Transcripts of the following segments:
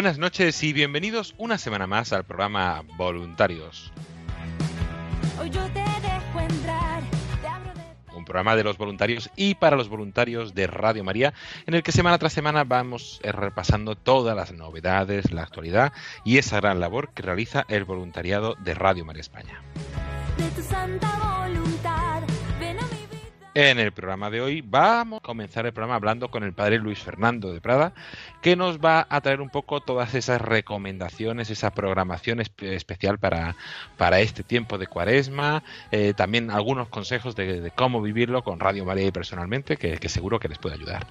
Buenas noches y bienvenidos una semana más al programa Voluntarios, Hoy yo te dejo entrar. Te abro de un programa de los voluntarios y para los voluntarios de Radio María, en el que semana tras semana vamos eh, repasando todas las novedades, la actualidad y esa gran labor que realiza el voluntariado de Radio María España. de tu santa En el programa de hoy vamos a comenzar el programa hablando con el padre Luis Fernando de Prada, que nos va a traer un poco todas esas recomendaciones, esa programación espe- especial para, para este tiempo de cuaresma, eh, también algunos consejos de, de cómo vivirlo con Radio María y personalmente, que seguro que les puede ayudar.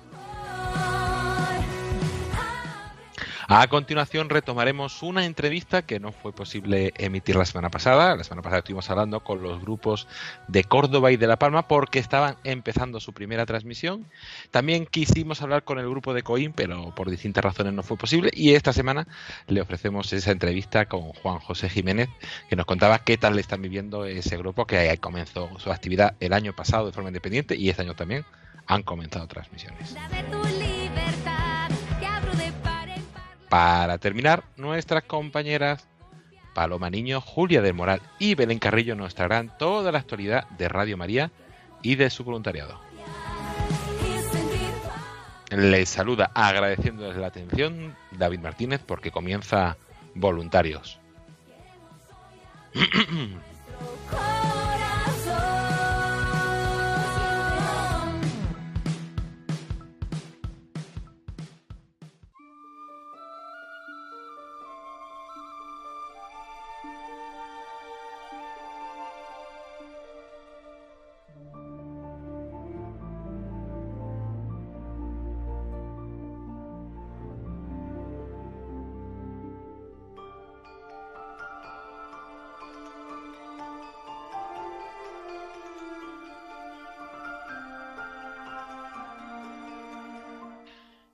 A continuación retomaremos una entrevista que no fue posible emitir la semana pasada. La semana pasada estuvimos hablando con los grupos de Córdoba y de La Palma porque estaban empezando su primera transmisión. También quisimos hablar con el grupo de Coín, pero por distintas razones no fue posible. Y esta semana le ofrecemos esa entrevista con Juan José Jiménez, que nos contaba qué tal le están viviendo ese grupo que comenzó su actividad el año pasado de forma independiente y este año también han comenzado transmisiones. Libertad. Para terminar, nuestras compañeras Paloma Niño, Julia del Moral y Belén Carrillo nos traerán toda la actualidad de Radio María y de su voluntariado. Les saluda agradeciéndoles la atención David Martínez porque comienza Voluntarios.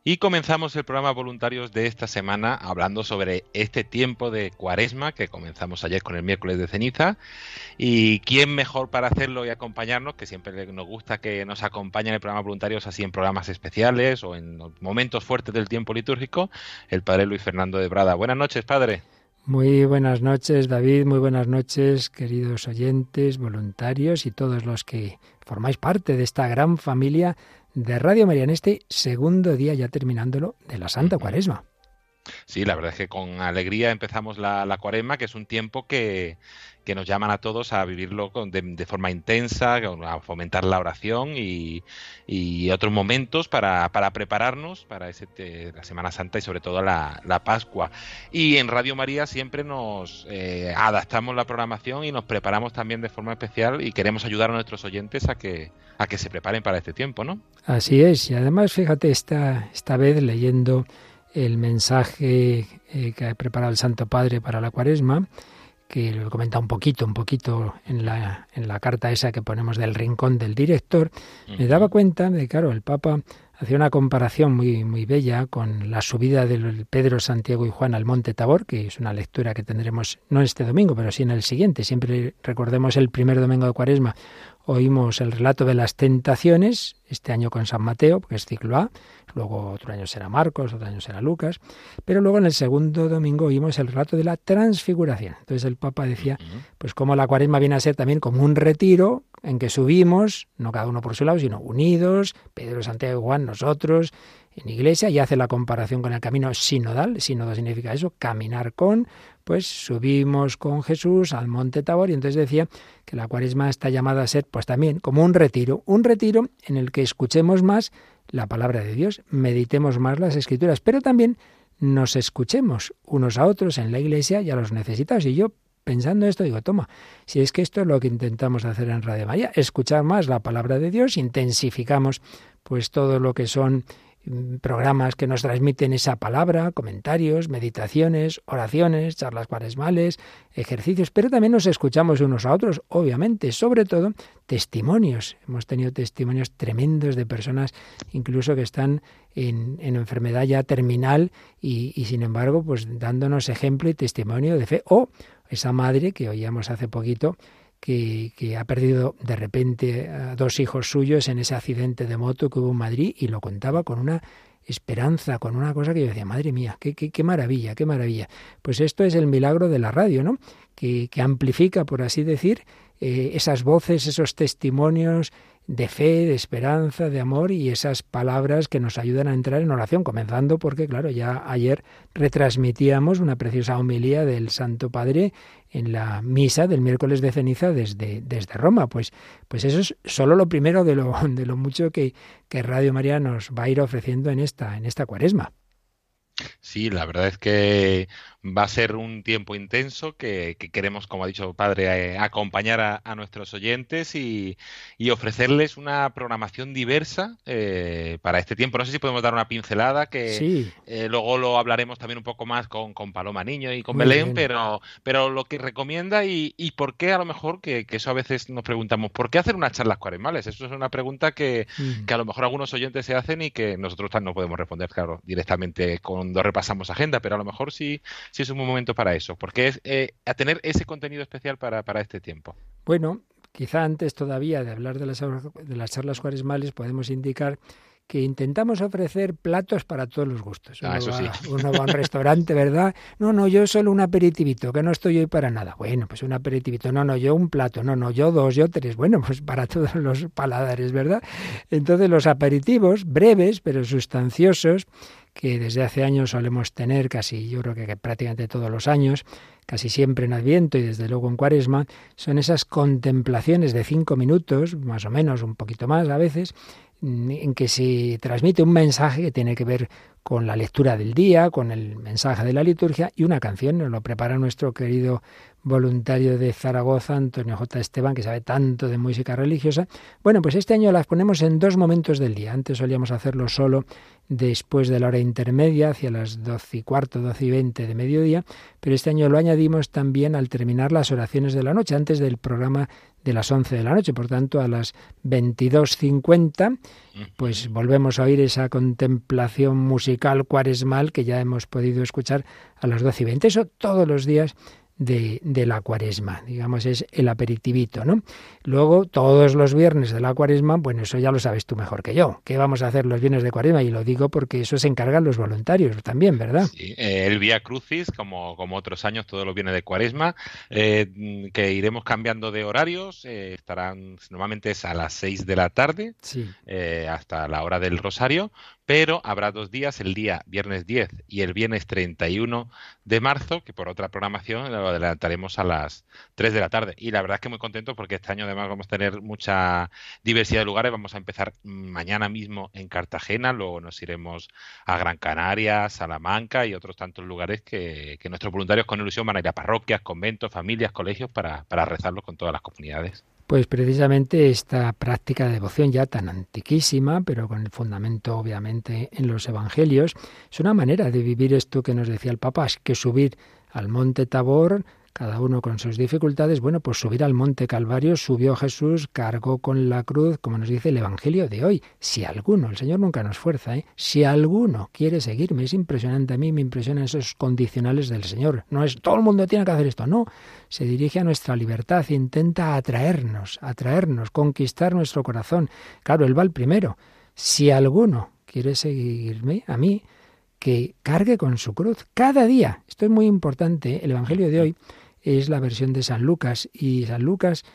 Y comenzamos el programa Voluntarios de esta semana hablando sobre este tiempo de cuaresma que comenzamos ayer con el miércoles de ceniza. Y quién mejor para hacerlo y acompañarnos, que siempre nos gusta que nos acompañen en el programa Voluntarios así en programas especiales o en momentos fuertes del tiempo litúrgico, el padre Luis Fernando de Brada. Buenas noches, padre. Muy buenas noches, David. Muy buenas noches, queridos oyentes, voluntarios y todos los que formáis parte de esta gran familia de Radio María en este segundo día, ya terminándolo, de la Santa Cuaresma. Sí, la verdad es que con alegría empezamos la, cuaresma, que es un tiempo que, que nos llaman a todos a vivirlo con- de, forma intensa, a fomentar la oración y, y otros momentos para, para prepararnos para ese la Semana Santa y sobre todo la, la Pascua. Y en Radio María siempre nos eh, adaptamos la programación y nos preparamos también de forma especial y queremos ayudar a nuestros oyentes a que, a que se preparen para este tiempo, ¿no? Así es, y además, fíjate, esta, esta vez leyendo el mensaje eh, que ha preparado el Santo Padre para la Cuaresma, que lo comenta un poquito, un poquito en la, en la carta esa que ponemos del rincón del director, me daba cuenta de, claro, el Papa hacía una comparación muy, muy bella con la subida de Pedro, Santiago y Juan al Monte Tabor, que es una lectura que tendremos no este domingo, pero sí en el siguiente. Siempre recordemos el primer domingo de Cuaresma, oímos el relato de las tentaciones, este año con San Mateo, porque es ciclo A, luego otro año será Marcos, otro año será Lucas, pero luego en el segundo domingo oímos el relato de la transfiguración. Entonces el Papa decía, pues como la cuaresma viene a ser también como un retiro en que subimos, no cada uno por su lado, sino unidos, Pedro, Santiago y Juan, nosotros, en iglesia, y hace la comparación con el camino sinodal. Sínodo significa eso, caminar con, pues subimos con Jesús al monte Tabor, y entonces decía que la cuaresma está llamada a ser, pues también, como un retiro, un retiro en el que escuchemos más la palabra de Dios, meditemos más las escrituras, pero también nos escuchemos unos a otros en la iglesia y a los necesitados. Y yo pensando esto, digo, toma, si es que esto es lo que intentamos hacer en Radio María, escuchar más la palabra de Dios, intensificamos pues todo lo que son programas que nos transmiten esa palabra, comentarios, meditaciones, oraciones, charlas cuaresmales, ejercicios, pero también nos escuchamos unos a otros, obviamente, sobre todo testimonios. Hemos tenido testimonios tremendos de personas incluso que están en, enfermedad ya terminal y, y, sin embargo, pues dándonos ejemplo y testimonio de fe. O esa madre que oíamos hace poquito, que, que, ha perdido de repente a dos hijos suyos en ese accidente de moto que hubo en Madrid y lo contaba con una esperanza, con una cosa que yo decía, madre mía, qué, qué, qué maravilla, qué maravilla. Pues esto es el milagro de la radio, ¿no? Que, que amplifica, por así decir, eh, esas voces, esos testimonios, de fe, de esperanza, de amor y esas palabras que nos ayudan a entrar en oración, comenzando porque, claro, ya ayer retransmitíamos una preciosa homilía del Santo Padre en la misa del miércoles de ceniza desde, desde Roma. Pues, pues eso es solo lo primero de lo, de lo mucho que, que Radio María nos va a ir ofreciendo en esta, en esta cuaresma. Sí, la verdad es que va a ser un tiempo intenso que, queremos, como ha dicho padre, eh, acompañar a, nuestros oyentes y, ofrecerles una programación diversa eh, para este tiempo. No sé si podemos dar una pincelada, que eh, luego lo hablaremos también un poco más con, Paloma Niño y con Belén, pero, pero lo que recomienda y, por qué a lo mejor, que, eso a veces nos preguntamos, ¿por qué hacer unas charlas cuaresmales? Eso es una pregunta que, que a lo mejor algunos oyentes se hacen y que nosotros no podemos responder, claro, directamente cuando repasamos agenda, pero a lo mejor sí sí es un buen momento para eso, porque es eh, a tener ese contenido especial para, para este tiempo. Bueno, quizá antes todavía de hablar de las, de las charlas cuaresmales podemos indicar que intentamos ofrecer platos para todos los gustos. Ah, uno, va, uno va a un restaurante, ¿verdad? No, no, yo solo un aperitivito, que no estoy hoy para nada. Bueno, pues un aperitivito. No, no, yo un plato. No, no, yo dos, yo tres. Bueno, pues para todos los paladares, ¿verdad? Entonces los aperitivos, breves pero sustanciosos, que desde hace años solemos tener casi, yo creo que prácticamente todos los años, casi siempre en Adviento y desde luego en Cuaresma, son esas contemplaciones de cinco minutos, más o menos, un poquito más a veces, en que se transmite un mensaje que tiene que ver con la lectura del día, con el mensaje de la liturgia y una canción. Nos lo prepara nuestro querido voluntario de Zaragoza, Antonio J. Esteban, que sabe tanto de música religiosa. Bueno, pues este año las ponemos en dos momentos del día. Antes solíamos hacerlo solo después de la hora intermedia, hacia las doce y cuarto, doce y veinte de mediodía, pero este año lo añadimos también al terminar las oraciones de la noche, antes del programa de las once de la noche. Por tanto, a las 22.50, pues volvemos a oír esa contemplación musical cuaresmal que ya hemos podido escuchar a las doce y veinte. Eso todos los días de, de, la cuaresma, digamos, es el aperitivito, ¿no? Luego, todos los viernes de la cuaresma, bueno, eso ya lo sabes tú mejor que yo. ¿Qué vamos a hacer los viernes de cuaresma? Y lo digo porque eso se encargan los voluntarios también, ¿verdad? Sí, eh, el Vía Crucis, como, como otros años, todos los viernes de cuaresma, eh, que iremos cambiando de horarios, eh, estarán, normalmente es a las 6 de la tarde, sí. hasta la hora del rosario, pero habrá dos días, el día viernes 10 y el viernes 31 de marzo, que por otra programación lo adelantaremos a las 3 de la tarde. Y la verdad es que muy contento porque este año además vamos a tener mucha diversidad de lugares. Vamos a empezar mañana mismo en Cartagena, luego nos iremos a Gran Canaria, Salamanca y otros tantos lugares que, que nuestros voluntarios con ilusión van a ir a parroquias, conventos, familias, colegios para, para rezarlo con todas las comunidades. Pues precisamente esta práctica de devoción ya tan antiquísima, pero con el fundamento obviamente en los evangelios, es una manera de vivir esto que nos decía el Papa, es que subir al monte Tabor, cada uno con sus dificultades, bueno, pues subir al monte Calvario, subió Jesús, cargó con la cruz, como nos dice el Evangelio de hoy. Si alguno, el Señor nunca nos fuerza, ¿eh? si alguno quiere seguirme, es impresionante, a mí me impresionan esos condicionales del Señor. No es todo el mundo tiene que hacer esto, no, se dirige a nuestra libertad, intenta atraernos, atraernos, conquistar nuestro corazón. Claro, Él va el primero. Si alguno quiere seguirme, a mí, que cargue con su cruz cada día. Esto es muy importante. El Evangelio de hoy es la versión de San Lucas y San Lucas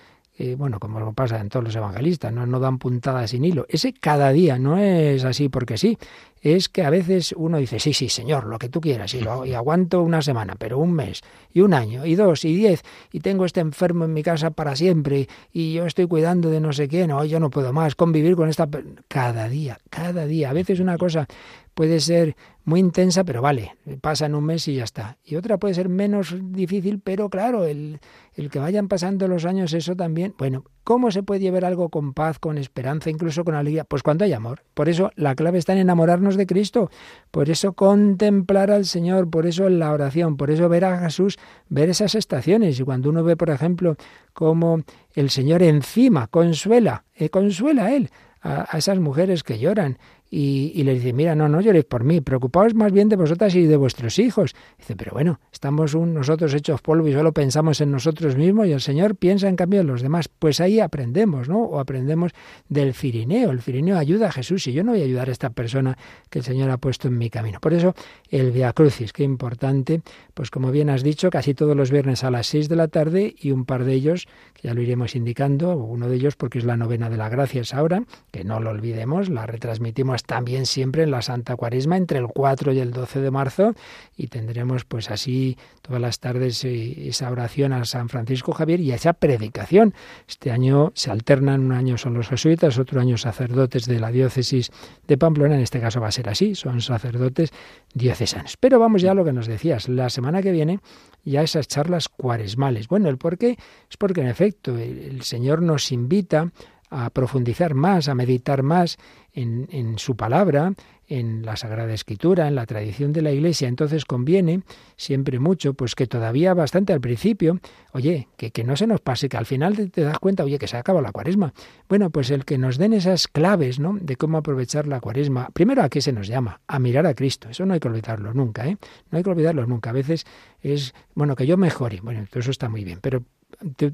eh, bueno, como pasa en todos los evangelistas, ¿no? no dan puntadas sin hilo. Ese cada día no es así porque sí. Es que a veces uno dice, sí, sí, Señor, lo que tú quieras, y, lo, y aguanto una semana, pero un mes, y un año, y dos, y diez, y tengo este enfermo en mi casa para siempre, y yo estoy cuidando de no sé qué, no, yo no puedo más convivir con esta... Cada día, cada día. A veces una cosa puede ser muy intensa, pero vale, pasa en un mes y ya está. Y otra puede ser menos difícil, pero claro, el, el que vayan pasando los años, eso también. Bueno, ¿cómo se puede llevar algo con paz, con esperanza, incluso con alegría? Pues cuando hay amor. Por eso la clave está en enamorarnos de Cristo, por eso contemplar al Señor, por eso la oración, por eso ver a Jesús, ver esas estaciones. Y cuando uno ve, por ejemplo, cómo el Señor encima consuela, eh, consuela a Él a, esas mujeres que lloran y, y, le dice, mira, no, no lloréis por mí, preocupaos más bien de vosotras y de vuestros hijos. Dice, pero bueno, estamos nosotros hechos polvo y solo pensamos en nosotros mismos y el Señor piensa en cambio en los demás. Pues ahí aprendemos, ¿no? O aprendemos del Firineo. El Firineo ayuda a Jesús y yo no voy a ayudar a esta persona que el Señor ha puesto en mi camino. Por eso el Via Crucis, qué importante, pues como bien has dicho, casi todos los viernes a las seis de la tarde y un par de ellos, que ya lo iremos indicando, uno de ellos porque es la novena de la gracia es ahora, que no lo olvidemos, la retransmitimos también siempre en la Santa Cuaresma entre el 4 y el 12 de marzo y tendremos pues así todas las tardes eh, esa oración a San Francisco Javier y esa predicación. Este año se alternan, un año son los jesuitas, otro año sacerdotes de la diócesis de Pamplona, en este caso va a ser así, son sacerdotes diocesanos. Pero vamos ya a lo que nos decías, la semana que viene ya esas charlas cuaresmales. Bueno, el por qué es porque en efecto el Señor nos invita a profundizar más, a meditar más en, en, su palabra, en la Sagrada Escritura, en la tradición de la Iglesia. Entonces conviene siempre mucho, pues que todavía bastante al principio, oye, que, que no se nos pase, que al final te, das cuenta, oye, que se acaba la cuaresma. Bueno, pues el que nos den esas claves, ¿no? De cómo aprovechar la cuaresma. Primero, ¿a qué se nos llama? A mirar a Cristo. Eso no hay que olvidarlo nunca, ¿eh? No hay que olvidarlo nunca. A veces es, bueno, que yo mejore. Bueno, eso está muy bien, pero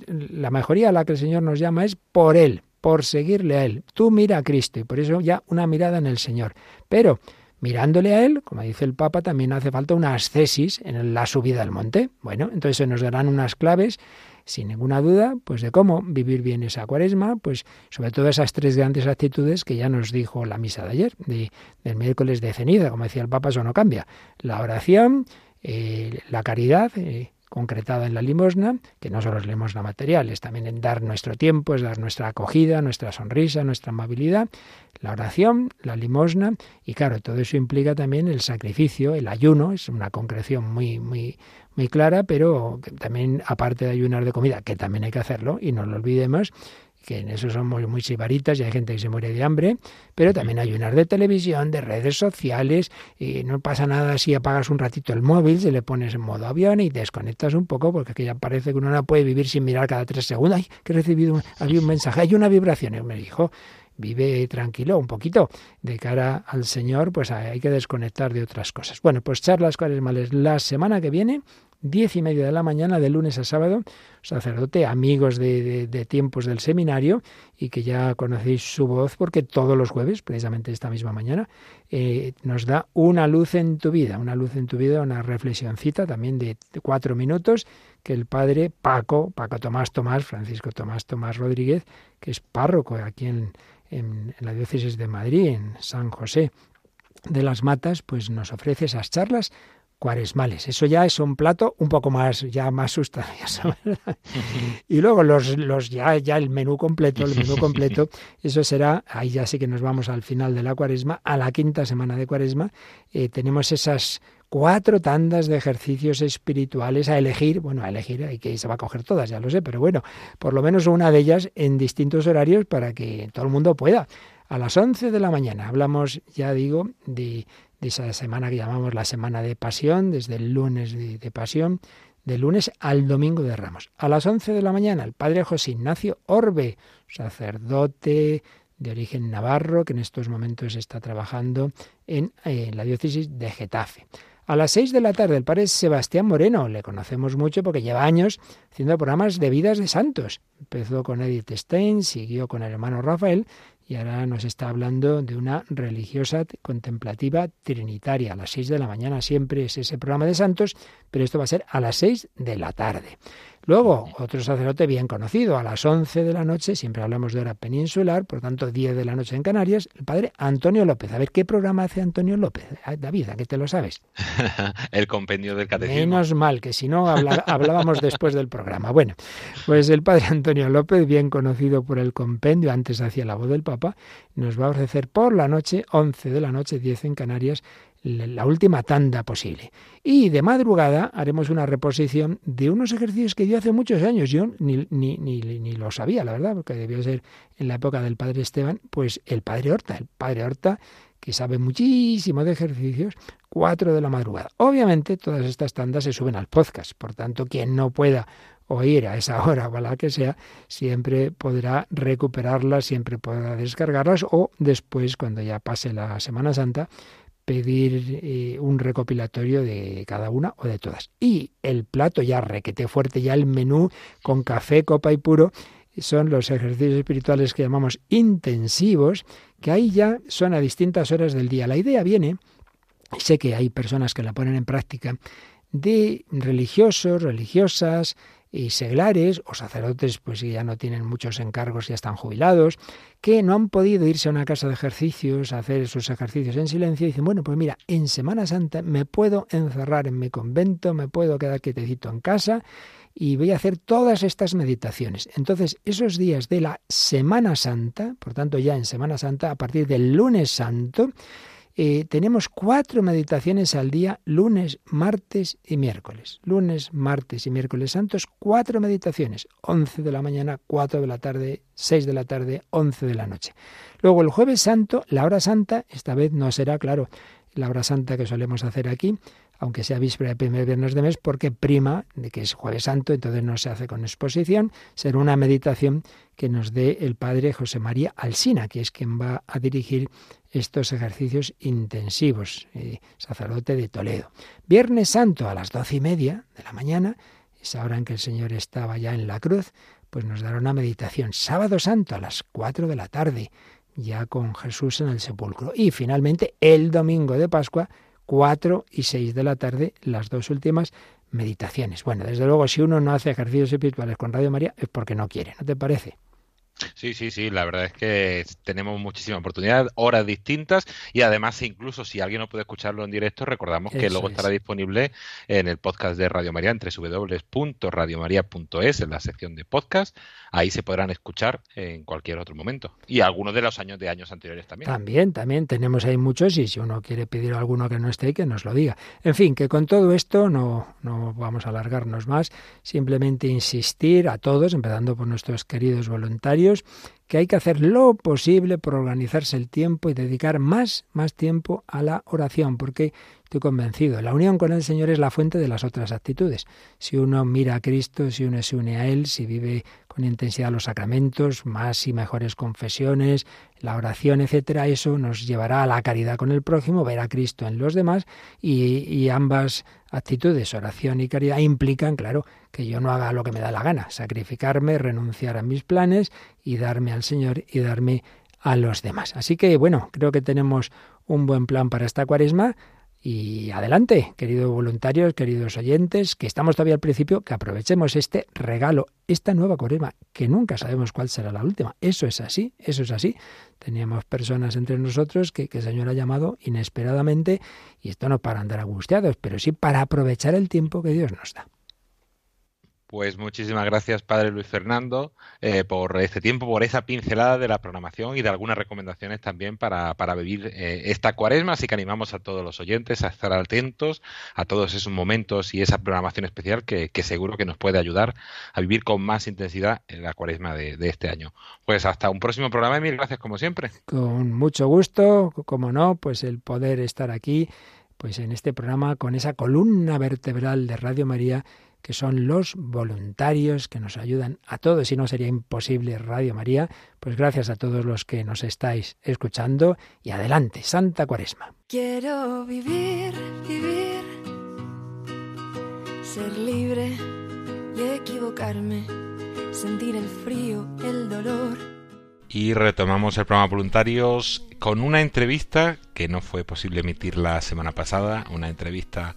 la mejoría a la que el Señor nos llama es por Él, por seguirle a Él. Tú mira a Cristo y por eso ya una mirada en el Señor. Pero mirándole a Él, como dice el Papa, también hace falta una ascesis en la subida al monte. Bueno, entonces se nos darán unas claves sin ninguna duda, pues de cómo vivir bien esa cuaresma, pues sobre todo esas tres grandes actitudes que ya nos dijo la misa de ayer, de, del miércoles de ceniza, como decía el Papa, eso no cambia. La oración, eh, la caridad, eh, concretada en la limosna, que no solo es limosna material, es también en dar nuestro tiempo, es dar nuestra acogida, nuestra sonrisa, nuestra amabilidad, la oración, la limosna, y claro, todo eso implica también el sacrificio, el ayuno, es una concreción muy, muy, muy clara, pero también aparte de ayunar de comida, que también hay que hacerlo, y no lo olvidemos, que en eso somos muy sibaritas y hay gente que se muere de hambre, pero también hay unas de televisión, de redes sociales, y no pasa nada si apagas un ratito el móvil, se le pones en modo avión y desconectas un poco, porque que ya parece que uno no puede vivir sin mirar cada tres segundos. Ay, que he recibido, había un mensaje, hay una vibración, y me dijo, vive tranquilo un poquito de cara al Señor, pues hay que desconectar de otras cosas. Bueno, pues charlas cuales males la semana que viene diez y media de la mañana, de lunes a sábado, sacerdote, amigos de, de, tiempos del seminario, y que ya conocéis su voz porque todos los jueves, precisamente esta misma mañana, eh, nos da una luz en tu vida, una luz en tu vida, una reflexioncita también de cuatro minutos, que el padre Paco, Paco Tomás Tomás, Francisco Tomás Tomás Rodríguez, que es párroco aquí en, en, en la diócesis de Madrid, en San José de las Matas, pues nos ofrece esas charlas cuaresmales. Eso ya es un plato un poco más, ya más sustancioso. y luego los, los ya, ya el menú completo, el menú completo, eso será, ahí ya sí que nos vamos al final de la cuaresma, a la quinta semana de cuaresma, eh, tenemos esas cuatro tandas de ejercicios espirituales a elegir, bueno, a elegir, hay que se va a coger todas, ya lo sé, pero bueno, por lo menos una de ellas en distintos horarios para que todo el mundo pueda. A las 11 de la mañana hablamos, ya digo, de esa semana que llamamos la semana de pasión, desde el lunes de, pasión, de lunes al domingo de Ramos. A las 11 de la mañana, el padre José Ignacio Orbe, sacerdote de origen navarro, que en estos momentos está trabajando en, la diócesis de Getafe. A las seis de la tarde, el padre Sebastián Moreno, le conocemos mucho porque lleva años haciendo programas de vidas de santos. Empezó con Edith Stein, siguió con el hermano Rafael y ahora nos está hablando de una religiosa contemplativa trinitaria. A las seis de la mañana siempre es ese programa de santos, pero esto va a ser a las seis de la tarde. Luego, otro sacerdote bien conocido, a las 11 de la noche, siempre hablamos de hora peninsular, por tanto 10 de la noche en Canarias, el padre Antonio López. A ver, ¿qué programa hace Antonio López? Ah, David, ¿a qué te lo sabes? el compendio del catecismo. Menos mal, que si no hablábamos después del programa. Bueno, pues el padre Antonio López, bien conocido por el compendio, antes hacía la voz del Papa, nos va a ofrecer por la noche, 11 de la noche, 10 en Canarias, la última tanda posible. Y de madrugada haremos una reposición de unos ejercicios que dio hace muchos años. Yo ni, ni, ni, ni, lo sabía, la verdad, porque debió ser en la época del padre Esteban, pues el padre Horta, el padre Horta que sabe muchísimo de ejercicios, cuatro de la madrugada. Obviamente todas estas tandas se suben al podcast, por tanto quien no pueda oír a esa hora o a la que sea, siempre podrá recuperarlas, siempre podrá descargarlas o después, cuando ya pase la Semana Santa, pedir eh, un recopilatorio de cada una o de todas. Y el plato ya requete fuerte, ya el menú con café, copa y puro, son los ejercicios espirituales que llamamos intensivos, que ahí ya son a distintas horas del día. La idea viene, sé que hay personas que la ponen en práctica, de religiosos, religiosas, y seglares o sacerdotes pues ya no tienen muchos encargos, ya están jubilados, que no han podido irse a una casa de ejercicios a hacer sus ejercicios en silencio y dicen, bueno, pues mira, en Semana Santa me puedo encerrar en mi convento, me puedo quedar quietecito en casa y voy a hacer todas estas meditaciones. Entonces, esos días de la Semana Santa, por tanto ya en Semana Santa, a partir del lunes santo, eh, tenemos cuatro meditaciones al día, lunes, martes y miércoles. Lunes, martes y miércoles santos, cuatro meditaciones. Once de la mañana, cuatro de la tarde, seis de la tarde, once de la noche. Luego el jueves santo, la hora santa, esta vez no será, claro, la hora santa que solemos hacer aquí, aunque sea víspera de primer viernes de mes, porque prima de que es jueves santo, entonces no se hace con exposición, será una meditación que nos dé el padre José María Alsina, que es quien va a dirigir estos ejercicios intensivos, eh, sacerdote de Toledo. Viernes Santo a las doce y media de la mañana, esa hora en que el Señor estaba ya en la cruz, pues nos dará una meditación. Sábado Santo a las cuatro de la tarde, ya con Jesús en el sepulcro. Y finalmente el domingo de Pascua, cuatro y seis de la tarde, las dos últimas meditaciones. Bueno, desde luego, si uno no hace ejercicios espirituales con Radio María es porque no quiere, ¿no te parece? Sí, sí, sí, la verdad es que tenemos muchísima oportunidad, horas distintas y además incluso si alguien no puede escucharlo en directo, recordamos que luego estará disponible en el podcast de Radio María en www.radiomaria.es en la sección de podcast. Ahí se podrán escuchar en cualquier otro momento y algunos de los años de años anteriores también. También, también tenemos ahí muchos y si uno quiere pedir a alguno que no esté, que nos lo diga. En fin, que con todo esto no, no vamos a alargarnos más, simplemente insistir a todos, empezando por nuestros queridos voluntarios, que hay que hacer lo posible por organizarse el tiempo y dedicar más, más tiempo a la oración, porque estoy convencido, la unión con el Señor es la fuente de las otras actitudes. Si uno mira a Cristo, si uno se une a Él, si vive con intensidad los sacramentos, más y mejores confesiones, la oración, etcétera, eso nos llevará a la caridad con el prójimo, ver a Cristo en los demás y, y ambas actitudes, oración y caridad, implican, claro, que yo no haga lo que me da la gana, sacrificarme, renunciar a mis planes y darme al Señor y darme a los demás. Así que bueno, creo que tenemos un buen plan para esta cuaresma. Y adelante, queridos voluntarios, queridos oyentes, que estamos todavía al principio, que aprovechemos este regalo, esta nueva cuaresma, que nunca sabemos cuál será la última. Eso es así, eso es así. Teníamos personas entre nosotros que, que el Señor ha llamado inesperadamente, y esto no para andar angustiados, pero sí para aprovechar el tiempo que Dios nos da. Pues muchísimas gracias, Padre Luis Fernando, eh, por este tiempo, por esa pincelada de la programación y de algunas recomendaciones también para, para vivir eh, esta cuaresma. Así que animamos a todos los oyentes a estar atentos a todos esos momentos y esa programación especial que, seguro que nos puede ayudar a vivir con más intensidad en la cuaresma de, este año. Pues hasta un próximo programa y gracias como siempre. Con mucho gusto, como no, pues el poder estar aquí pues en este programa con esa columna vertebral de Radio María que son los voluntarios que nos ayudan a todos. Si no sería imposible Radio María, pues gracias a todos los que nos estáis escuchando y adelante, Santa Cuaresma. Quiero vivir, vivir, ser libre y equivocarme, sentir el frío, el dolor. Y retomamos el programa Voluntarios con una entrevista que no fue posible emitir la semana pasada, una entrevista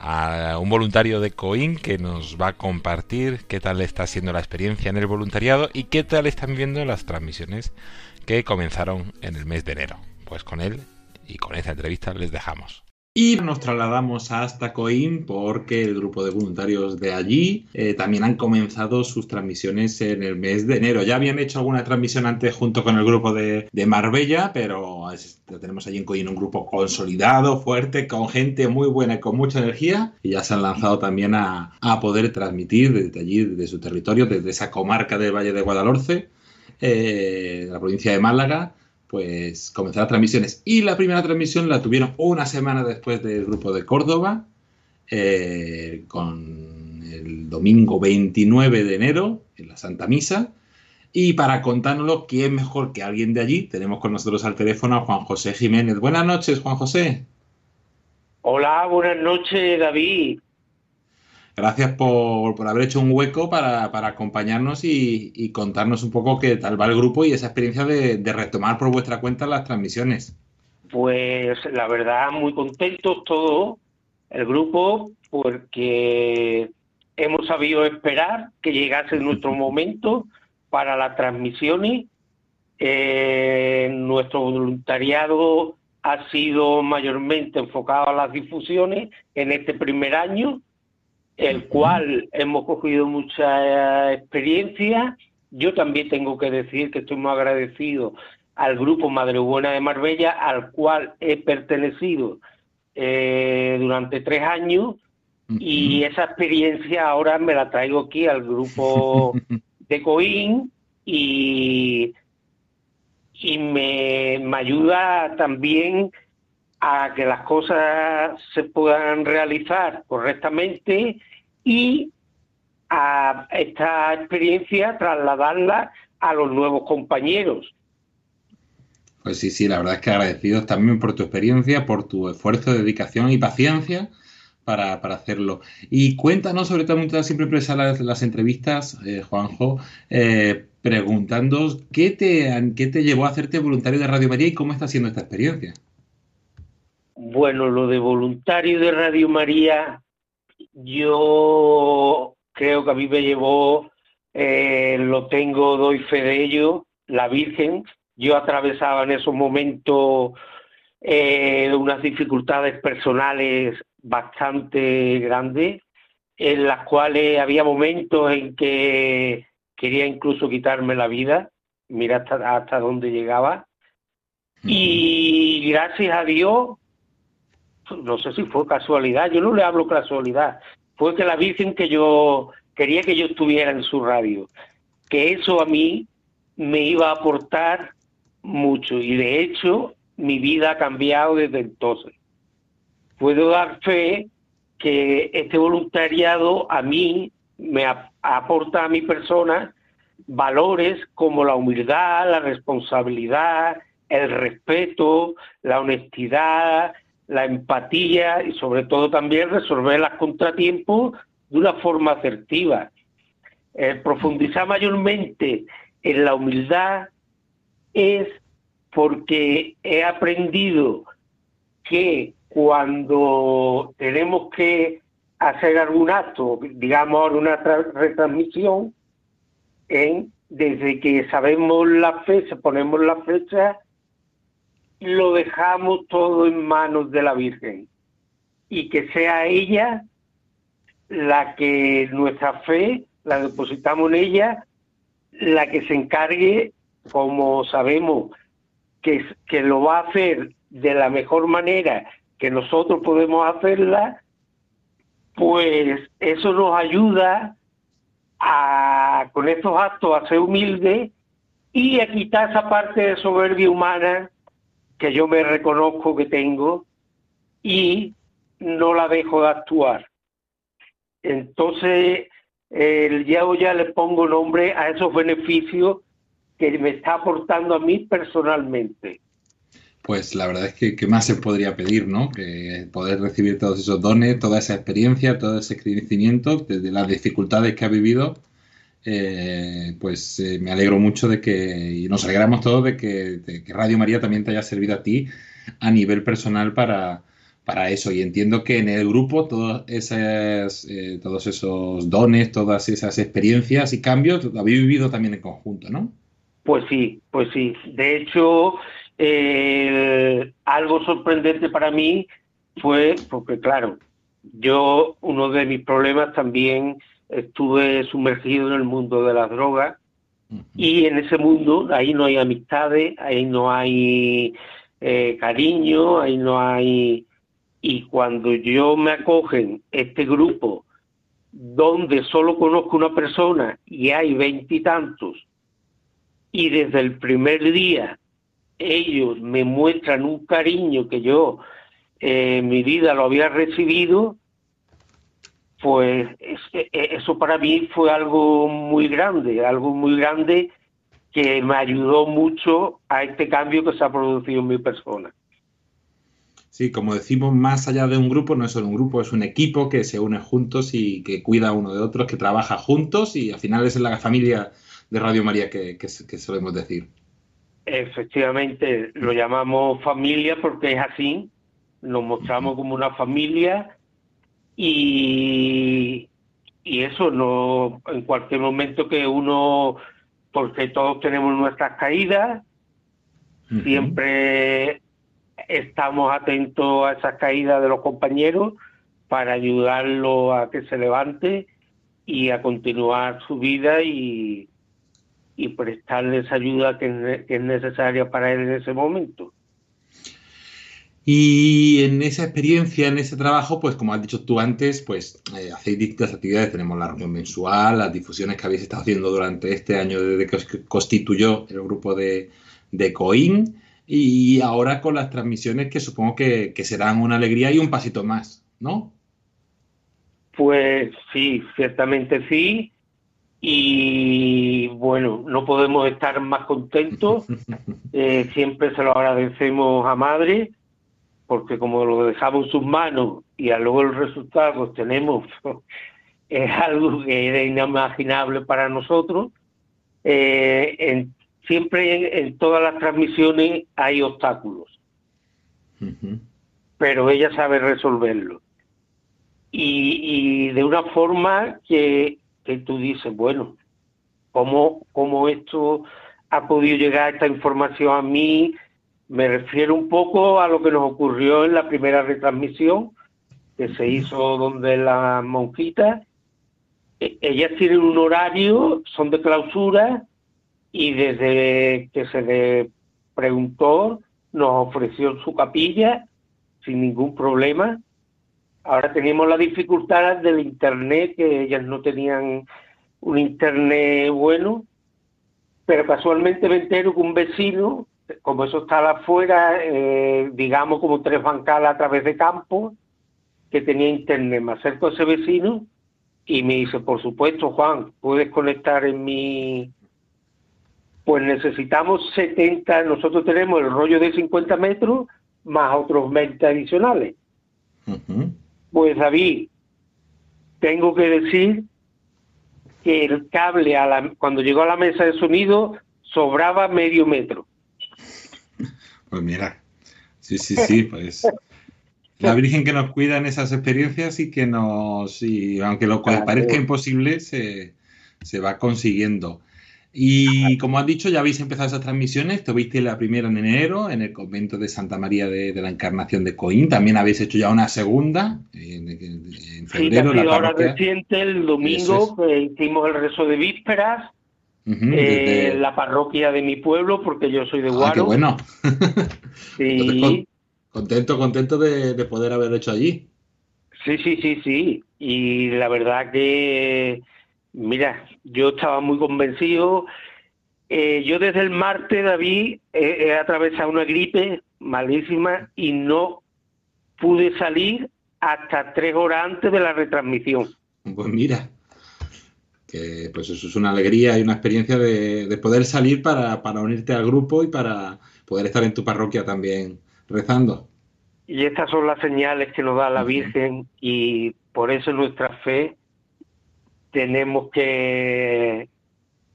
a un voluntario de COIN que nos va a compartir qué tal está siendo la experiencia en el voluntariado y qué tal están viendo las transmisiones que comenzaron en el mes de enero. Pues con él y con esta entrevista les dejamos. Y nos trasladamos hasta Coim porque el grupo de voluntarios de allí eh, también han comenzado sus transmisiones en el mes de enero. Ya habían hecho alguna transmisión antes junto con el grupo de, de Marbella, pero tenemos allí en Coim un grupo consolidado, fuerte, con gente muy buena y con mucha energía. Y ya se han lanzado también a, a poder transmitir desde allí, desde su territorio, desde esa comarca del Valle de Guadalhorce, eh, la provincia de Málaga pues comenzar las transmisiones. Y la primera transmisión la tuvieron una semana después del grupo de Córdoba, eh, con el domingo 29 de enero, en la Santa Misa. Y para contárnoslo, ¿quién mejor que alguien de allí? Tenemos con nosotros al teléfono a Juan José Jiménez. Buenas noches, Juan José. Hola, buenas noches, David. Gracias por, por haber hecho un hueco para, para acompañarnos y, y, contarnos un poco qué tal va el grupo y esa experiencia de, de, retomar por vuestra cuenta las transmisiones. Pues la verdad, muy contentos todos, el grupo, porque hemos sabido esperar que llegase nuestro momento para las transmisiones. Eh, nuestro voluntariado ha sido mayormente enfocado a las difusiones en este primer año el cual hemos cogido mucha experiencia. Yo también tengo que decir que estoy muy agradecido al grupo Madre Buena de Marbella, al cual he pertenecido eh, durante tres años, y esa experiencia ahora me la traigo aquí al grupo de Coín y, y me, me ayuda también a que las cosas se puedan realizar correctamente y a esta experiencia trasladarla a los nuevos compañeros. Pues sí, sí, la verdad es que agradecidos también por tu experiencia, por tu esfuerzo, dedicación y paciencia para, para hacerlo. Y cuéntanos, sobre todo, siempre empiezan las, las entrevistas, eh, Juanjo, eh, preguntando ¿qué te, qué te llevó a hacerte voluntario de Radio María y cómo está siendo esta experiencia. Bueno, lo de voluntario de Radio María, yo creo que a mí me llevó, eh, lo tengo, doy fe de ello, la Virgen. Yo atravesaba en esos momentos eh, unas dificultades personales bastante grandes, en las cuales había momentos en que quería incluso quitarme la vida, mira hasta, hasta dónde llegaba. Y gracias a Dios no sé si fue casualidad, yo no le hablo casualidad, fue que la Virgen que yo quería que yo estuviera en su radio, que eso a mí me iba a aportar mucho y de hecho mi vida ha cambiado desde entonces. Puedo dar fe que este voluntariado a mí me aporta a mi persona valores como la humildad, la responsabilidad, el respeto, la honestidad, la empatía y sobre todo también resolver los contratiempos de una forma asertiva. Eh, profundizar mayormente en la humildad es porque he aprendido que cuando tenemos que hacer algún acto, digamos una retransmisión, en, desde que sabemos la fecha, ponemos la fecha, lo dejamos todo en manos de la Virgen. Y que sea ella la que nuestra fe la depositamos en ella, la que se encargue, como sabemos que, que lo va a hacer de la mejor manera que nosotros podemos hacerla, pues eso nos ayuda a, con estos actos a ser humildes y a quitar esa parte de soberbia humana que yo me reconozco que tengo y no la dejo de actuar. Entonces, el ya ya le pongo nombre a esos beneficios que me está aportando a mí personalmente. Pues la verdad es que ¿qué más se podría pedir, ¿no? Que poder recibir todos esos dones, toda esa experiencia, todo ese crecimiento, desde las dificultades que ha vivido, eh, pues eh, me alegro mucho de que, y nos alegramos todos de que, Radio María también te haya servido a ti a nivel personal para, para eso. Y entiendo que en el grupo todos, esas, eh, todos esos dones, todas esas experiencias y cambios lo habéis vivido también en conjunto, ¿no? Pues sí, pues sí. De hecho, algo sorprendente para mí fue, porque claro, yo uno de mis problemas también estuve sumergido en el mundo de las drogas y en ese mundo ahí no hay amistades, ahí no hay eh, cariño, ahí no hay... Y cuando yo me acogen este grupo donde solo conozco una persona y hay veintitantos y desde el primer día ellos me muestran un cariño que yo eh, en mi vida lo había recibido, pues e, e, eso para mí fue algo muy grande, algo muy grande que me ayudó mucho a este cambio que se ha producido en mi persona. Sí, como decimos, más allá de un grupo, no es solo un grupo, es un equipo que se une juntos y que cuida uno de otros, que trabaja juntos y al final es la familia de Radio María que, que solemos decir. Efectivamente, lo llamamos familia porque es así, nos mostramos como una familia y, y eso no en cualquier momento que uno, porque todos tenemos nuestras caídas, siempre estamos atentos a esas caídas de los compañeros para ayudarlo a que se levante y a continuar su vida y, y prestarles ayuda que, es necesaria para él en ese momento. Y en esa experiencia, en ese trabajo, pues como has dicho tú antes, pues eh, hacéis distintas actividades. Tenemos la reunión mensual, las difusiones que habéis estado haciendo durante este año desde que constituyó el grupo de, de COIN y ahora con las transmisiones que supongo que, que serán una alegría y un pasito más, ¿no? Pues sí, ciertamente sí y bueno, no podemos estar más contentos. Eh, siempre se lo agradecemos a Madre, porque como lo dejamos en sus manos y a luego el resultado tenemos, es algo que era inimaginable para nosotros. Eh, siempre en, todas las transmisiones hay obstáculos, pero ella sabe resolverlo. y de una forma que que tú dices, bueno, ¿cómo, ¿cómo esto ha podido llegar esta información a mí? Me refiero un poco a lo que nos ocurrió en la primera retransmisión que se hizo donde las monjitas, e, ellas tienen un horario, son de clausura y desde que se le preguntó nos ofreció su capilla sin ningún problema. Ahora tenemos la dificultad del Internet, que ellas no tenían un Internet bueno, pero casualmente me entero que un vecino, como eso está afuera, eh, digamos como tres bancadas a través de campo, que tenía Internet. Me acerco a ese vecino y me dice, por supuesto, Juan, puedes conectar en mi... Pues necesitamos 70, nosotros tenemos el rollo de 50 metros más otros 20 adicionales. Pues David, tengo que decir que el cable a la, cuando llegó a la mesa de sonido sobraba medio metro. Pues mira, sí, sí, sí, pues la Virgen que nos cuida en esas experiencias y que nos, y aunque lo cual parezca imposible, se, se va consiguiendo. Y como has dicho, ya habéis empezado esas transmisiones. Tuviste la primera en enero en el convento de Santa María de, la Encarnación de Coín. También habéis hecho ya una segunda en, en febrero. Sí, la reciente, el domingo, que hicimos el rezo de vísperas. Eh, la parroquia de mi pueblo, porque yo soy de Guaro. Ah, qué bueno. sí. contento, contento de, de poder haberlo hecho allí. Sí, sí, sí, sí. Y la verdad que Mira, yo estaba muy convencido. Eh, yo desde el martes, David, he atravesado una gripe malísima y no pude salir hasta tres horas antes de la retransmisión. Pues mira, que pues eso es una alegría y una experiencia de, poder salir para, para, unirte al grupo y para poder estar en tu parroquia también rezando. Y estas son las señales que nos da la Virgen y por eso nuestra fe tenemos que,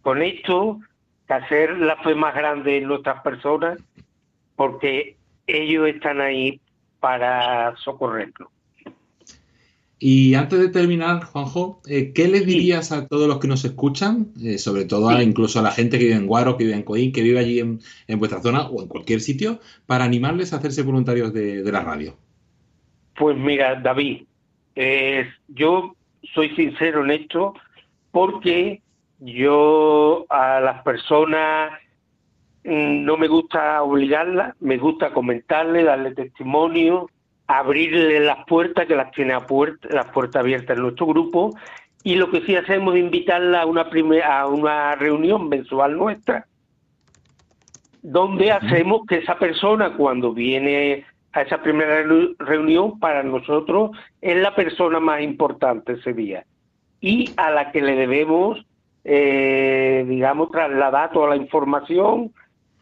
con esto, hacer la fe más grande en nuestras personas porque ellos están ahí para socorrernos. Y antes de terminar, Juanjo, eh, ¿qué les dirías a todos los que nos escuchan, eh, sobre todo a, incluso a la gente que vive en Guaro, que vive en Coín, que vive allí en, vuestra zona o en cualquier sitio, para animarles a hacerse voluntarios de, la radio? Pues mira, David, eh, yo soy sincero en esto porque yo a las personas mm, no me gusta obligarlas, me gusta comentarle, darle testimonio, abrirle las puertas, que las tiene a puerta, las puertas abiertas en nuestro grupo, y lo que sí hacemos es invitarla a una, primera, a una reunión mensual nuestra, donde hacemos que esa persona cuando viene a esa primera reunión, para nosotros es la persona más importante ese día y a la que le debemos, eh, digamos, trasladar toda la información